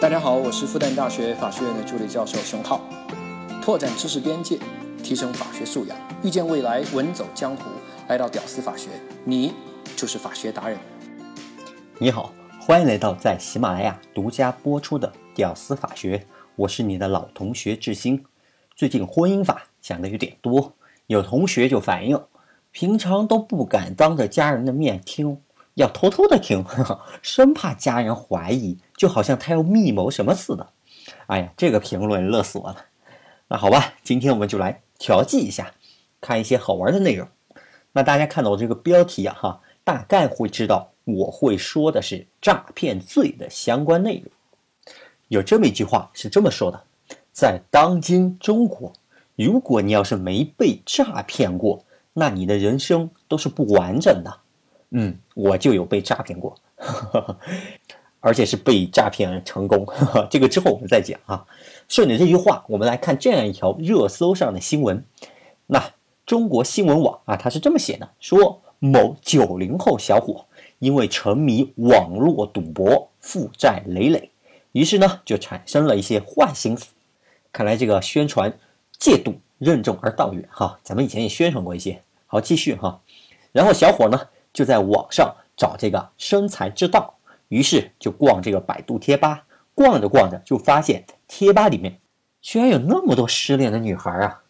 大家好，我是复旦大学法学院的助理教授熊浩。拓展知识边界，提升法学素养，遇见未来，稳走江湖。来到屌丝法学，你就是法学达人。你好，欢迎来到在喜马拉雅独家播出的《屌丝法学》，我是你的老同学志新。最近婚姻法讲的有点多，有同学就反映，平常都不敢当着家人的面听，要偷偷的听，生怕家人怀疑，就好像他要密谋什么似的。哎呀，这个评论乐死我了。那好吧，今天我们就来调剂一下，看一些好玩的内容。那大家看到我这个标题啊，哈，大概会知道我会说的是诈骗罪的相关内容。有这么一句话是这么说的：在当今中国，如果你要是没被诈骗过，那你的人生都是不完整的。嗯，我就有被诈骗过，而且是被诈骗成功。这个之后我们再讲啊。顺着这句话，我们来看这样一条热搜上的新闻。那。中国新闻网啊，它是这么写的：说某九零后小伙因为沉迷网络赌博，负债累累，于是呢就产生了一些坏心思。看来这个宣传戒赌任重而道远哈，咱们以前也宣传过一些。好，继续哈。然后小伙呢就在网上找这个生财之道，于是就逛这个百度贴吧，逛着逛着就发现贴吧里面居然有那么多失恋的女孩啊。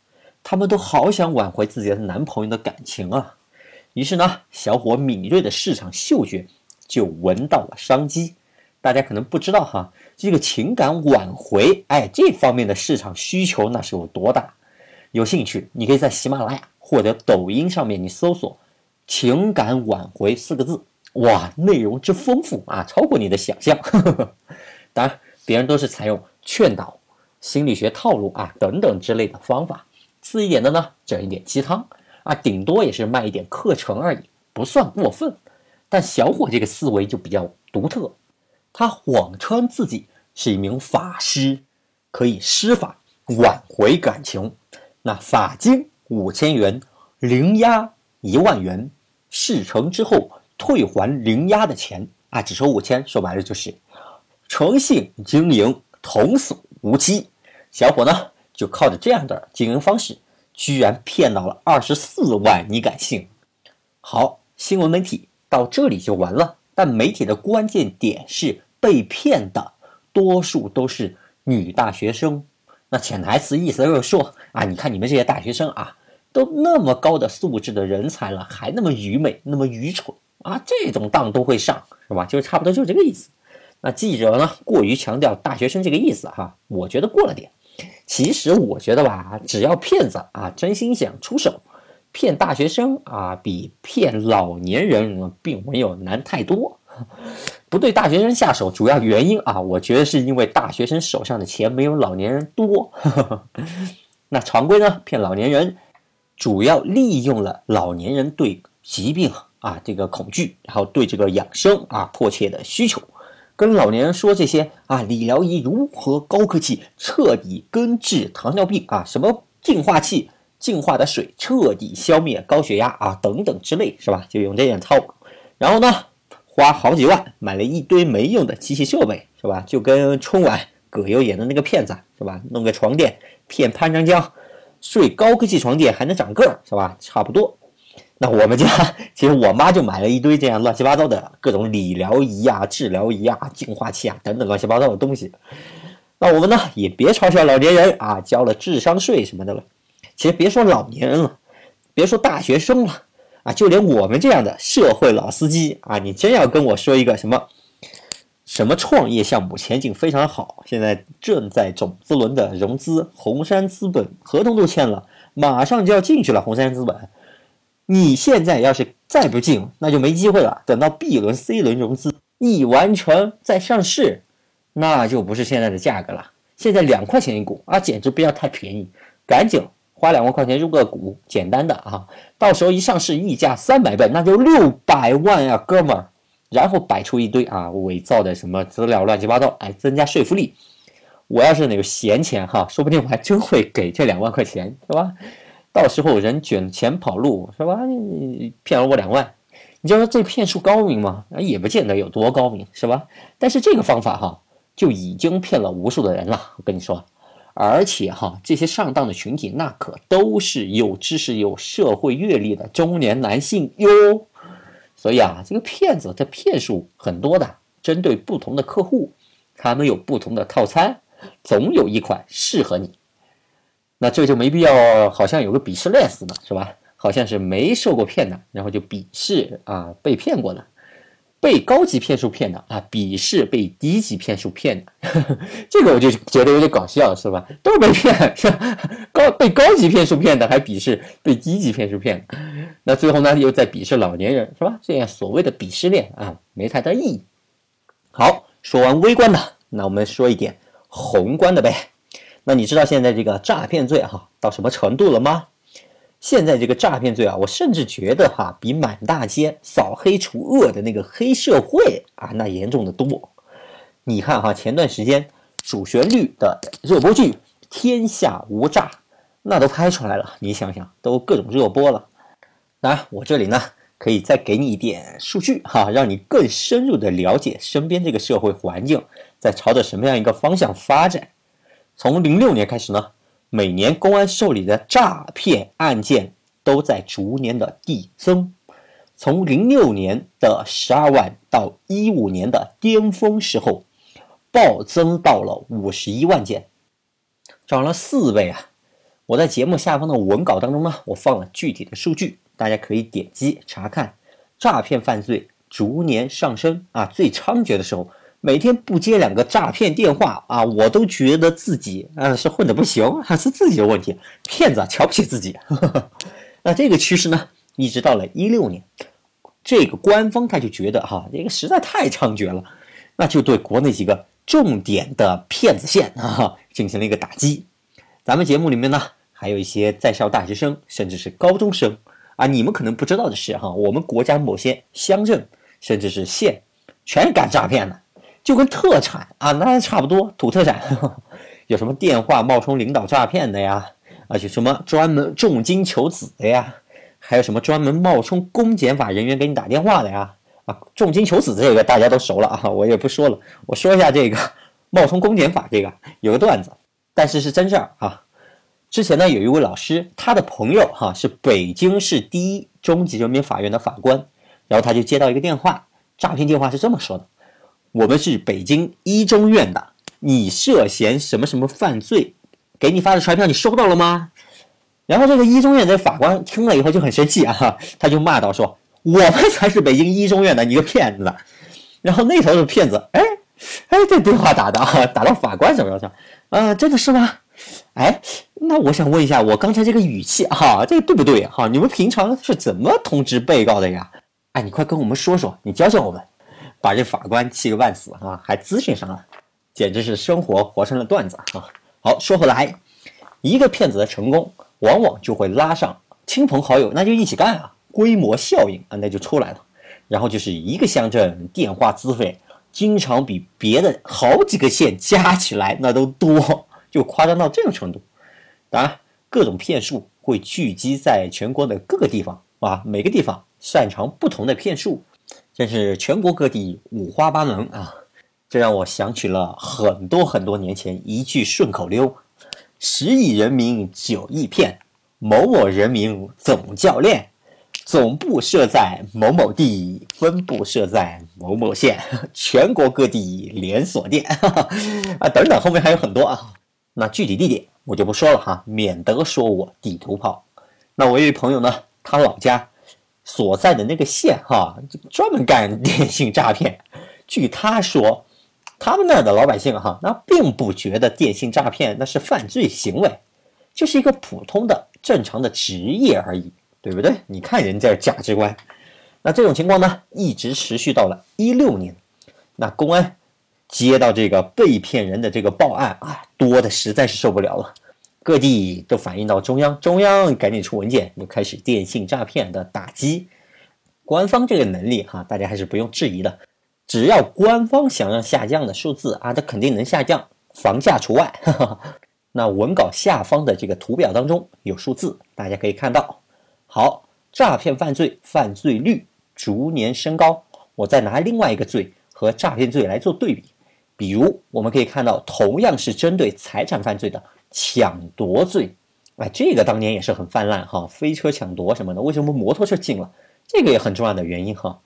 他们都好想挽回自己的男朋友的感情啊，于是呢，小伙敏锐的市场嗅觉就闻到了商机。大家可能不知道哈，这个情感挽回，哎，这方面的市场需求那是有多大？有兴趣，你可以在喜马拉雅或者抖音上面，你搜索“情感挽回”四个字，哇，内容之丰富啊，超过你的想象。当然，别人都是采用劝导、心理学套路啊等等之类的方法。次一点的呢，整一点鸡汤啊，顶多也是卖一点课程而已，不算过分。但小伙这个思维就比较独特，他谎称自己是一名法师，可以施法挽回感情。那法金五千元，零压一万元，事成之后退还零押的钱啊，只收五千。说白了就是诚信经营，童叟无欺。小伙呢？就靠着这样的经营方式，居然骗到了二十四万，你敢信？好，新闻媒体到这里就完了。但媒体的关键点是，被骗的多数都是女大学生。那潜台词意思就是说啊，你看你们这些大学生啊，都那么高的素质的人才了，还那么愚昧，那么愚蠢啊，这种当都会上，是吧？就差不多就是这个意思。那记者呢，过于强调大学生这个意思哈，我觉得过了点。其实我觉得吧，只要骗子啊真心想出手，骗大学生啊比骗老年人并没有难太多。不对大学生下手，主要原因啊，我觉得是因为大学生手上的钱没有老年人多。那常规呢骗老年人，主要利用了老年人对疾病啊这个恐惧，然后对这个养生啊迫切的需求。跟老年人说这些啊，理疗仪如何高科技彻底根治糖尿病啊，什么净化器净化的水彻底消灭高血压啊，等等之类，是吧？就用这点套路。然后呢，花好几万买了一堆没用的机器设备，是吧？就跟春晚葛优演的那个骗子，是吧？弄个床垫骗潘长江睡高科技床垫还能长个儿，是吧？差不多。那我们家其实我妈就买了一堆这样乱七八糟的各种理疗仪啊、治疗仪啊、净化器啊等等乱七八糟的东西。那我们呢也别嘲笑老年人啊，交了智商税什么的了。其实别说老年人了，别说大学生了啊，就连我们这样的社会老司机啊，你真要跟我说一个什么什么创业项目前景非常好，现在正在种子轮的融资，红杉资本合同都签了，马上就要进去了，红杉资本。你现在要是再不进，那就没机会了。等到 B 轮、C 轮融资一完成再上市，那就不是现在的价格了。现在两块钱一股啊，简直不要太便宜！赶紧花两万块钱入个股，简单的啊。到时候一上市，溢价三百倍，那就六百万呀，哥们儿。然后摆出一堆啊伪造的什么资料，乱七八糟，哎，增加说服力。我要是那个闲钱哈，说不定我还真会给这两万块钱，是吧？到时候人卷钱跑路是吧？骗了我两万，你就说这骗术高明吗？也不见得有多高明，是吧？但是这个方法哈，就已经骗了无数的人了。我跟你说，而且哈，这些上当的群体那可都是有知识、有社会阅历的中年男性哟。所以啊，这个骗子他骗术很多的，针对不同的客户，他们有不同的套餐，总有一款适合你。那这就没必要，好像有个鄙视链似的，是吧？好像是没受过骗的，然后就鄙视啊被骗过的，被高级骗术骗的啊，鄙视被低级骗术骗的。这个我就觉得有点搞笑，是吧？都被骗，是吧？高被高级骗术骗的，还鄙视被低级骗术骗的。那最后呢，又在鄙视老年人，是吧？这样所谓的鄙视链啊，没太大意义。好，说完微观的，那我们说一点宏观的呗。那你知道现在这个诈骗罪哈到什么程度了吗？现在这个诈骗罪啊，我甚至觉得哈，比满大街扫黑除恶的那个黑社会啊，那严重的多。你看哈，前段时间主旋律的热播剧《天下无诈》，那都拍出来了，你想想，都各种热播了。那，我这里呢可以再给你一点数据哈，让你更深入的了解身边这个社会环境在朝着什么样一个方向发展。从零六年开始呢。每年公安受理的诈骗案件都在逐年的递增，从零六年的十二万到一五年的巅峰时候，暴增到了五十一万件，涨了四倍啊！我在节目下方的文稿当中呢，我放了具体的数据，大家可以点击查看。诈骗犯罪逐年上升啊，最猖獗的时候。每天不接两个诈骗电话啊，我都觉得自己啊是混的不行，还 是自己的问题。骗子啊瞧不起自己。那这个趋势呢，一直到了一六年，这个官方他就觉得哈，这个实在太猖獗了，那就对国内几个重点的骗子线 啊进行了一个打击。咱们节目里面呢，还有一些在校大学生，甚至是高中生啊，你们可能不知道的是哈，我们国家某些乡镇甚至是县，全是干诈骗的。就跟特产啊，那差不多，土特产，有什么电话冒充领导诈骗的呀？而且什么专门重金求子的呀？还有什么专门冒充公检法人员给你打电话的呀？啊，重金求子这个大家都熟了啊，我也不说了。我说一下这个 冒充公检法这个有个段子，但是是真事儿啊。之前呢，有一位老师，他的朋友哈是北京市第一中级人民法院的法官，然后他就接到一个电话，诈骗电话是这么说的。我们是北京一中院的，你涉嫌什么什么犯罪？给你发的传票你收到了吗？然后这个一中院的法官听了以后就很生气啊，他就骂道说：“我们才是北京一中院的，你个骗子！”然后那头的骗子，哎哎，这电话打的啊，打到法官手上去，啊，真的是吗？哎，那我想问一下，我刚才这个语气哈，这个对不对哈？你们平常是怎么通知被告的呀？哎，你快跟我们说说，你教教我们。把这法官气个半死啊，还咨询上了，简直是生活活成了段子啊！好，说回来，一个骗子的成功，往往就会拉上亲朋好友，那就一起干啊，规模效应啊，那就出来了。然后就是一个乡镇电话资费，经常比别的好几个县加起来那都多，就夸张到这种程度。当然，各种骗术会聚集在全国的各个地方啊，每个地方擅长不同的骗术。真是全国各地五花八门啊！这让我想起了很多很多年前一句顺口溜：“十亿人民九亿骗，某某人民总教练，总部设在某某地，分部设在某某县，全国各地连锁店。”啊，等等，后面还有很多啊。那具体地点我就不说了哈，免得说我地图炮。那我一位朋友呢，他老家。所在的那个县哈，专门干 电信诈骗。据他说，他们那儿的老百姓哈，那并不觉得电信诈骗那是犯罪行为，就是一个普通的正常的职业而已，对不对？你看人家价值观。那这种情况呢，一直持续到了一六年。那公安接到这个被骗人的这个报案啊，多的实在是受不了了。各地都反映到中央，中央赶紧出文件，又开始电信诈骗的打击。官方这个能力哈，大家还是不用质疑的。只要官方想让下降的数字啊，它肯定能下降，房价除外。那文稿下方的这个图表当中有数字，大家可以看到。好，诈骗犯罪犯罪率逐年升高。我再拿另外一个罪和诈骗罪来做对比，比如我们可以看到，同样是针对财产犯罪的抢夺罪，哎，这个当年也是很泛滥哈，飞车抢夺什么的，为什么摩托车禁了？这个也很重要的原因哈。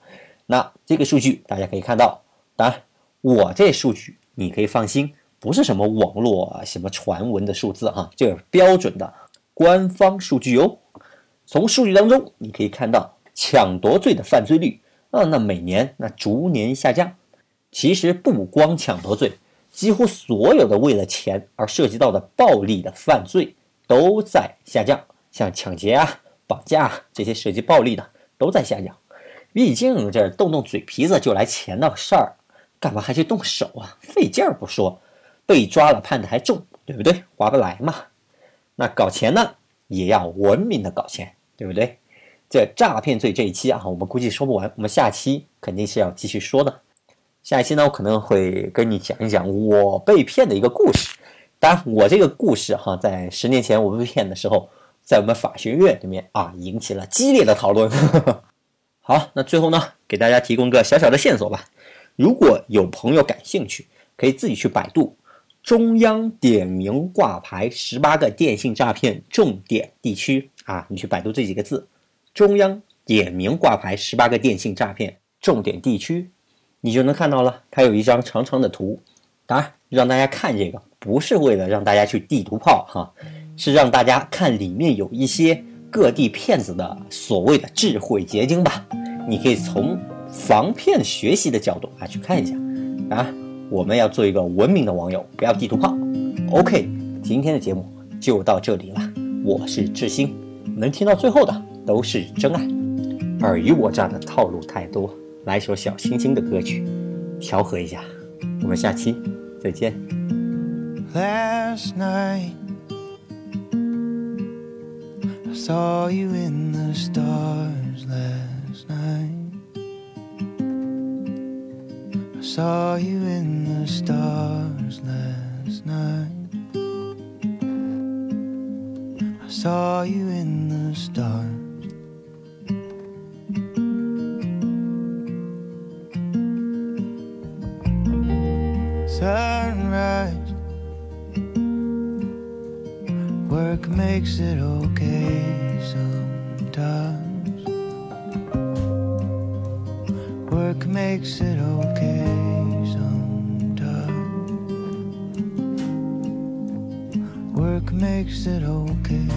那这个数据大家可以看到，当然我这数据你可以放心，不是什么网络什么传闻的数字哈，这是标准的官方数据哦。从数据当中你可以看到，抢夺罪的犯罪率啊，那每年那逐年下降。其实不光抢夺罪，几乎所有的为了钱而涉及到的暴力的犯罪都在下降，像抢劫啊、绑架啊这些涉及暴力的都在下降。毕竟这动动嘴皮子就来钱的事儿，干嘛还去动手啊？费劲儿不说，被抓了判的还重，对不对？划不来嘛。那搞钱呢，也要文明的搞钱，对不对？这诈骗罪这一期啊，我们估计说不完，我们下期肯定是要继续说的。下一期呢，我可能会跟你讲一讲我被骗的一个故事。当然，我这个故事哈，在十年前我被骗的时候，在我们法学院里面啊，引起了激烈的讨论。好，那最后呢，给大家提供个小小的线索吧。如果有朋友感兴趣，可以自己去百度“中央点名挂牌十八个电信诈骗重点地区”啊，你去百度这几个字，“中央点名挂牌十八个电信诈骗重点地区”。你就能看到了，它有一张长长的图。当然，让大家看这个不是为了让大家去地图炮哈，是让大家看里面有一些各地骗子的所谓的智慧结晶吧。你可以从防骗学习的角度啊去看一下。啊，我们要做一个文明的网友，不要地图炮。OK，今天的节目就到这里了。我是志兴，能听到最后的都是真爱。尔虞我诈的套路太多。来首小星星的歌曲，调和一下。我们下期再见。Last night I saw you in the stars last night I saw you in the stars last night I saw you in the stars Makes it okay sometimes. Work makes it okay.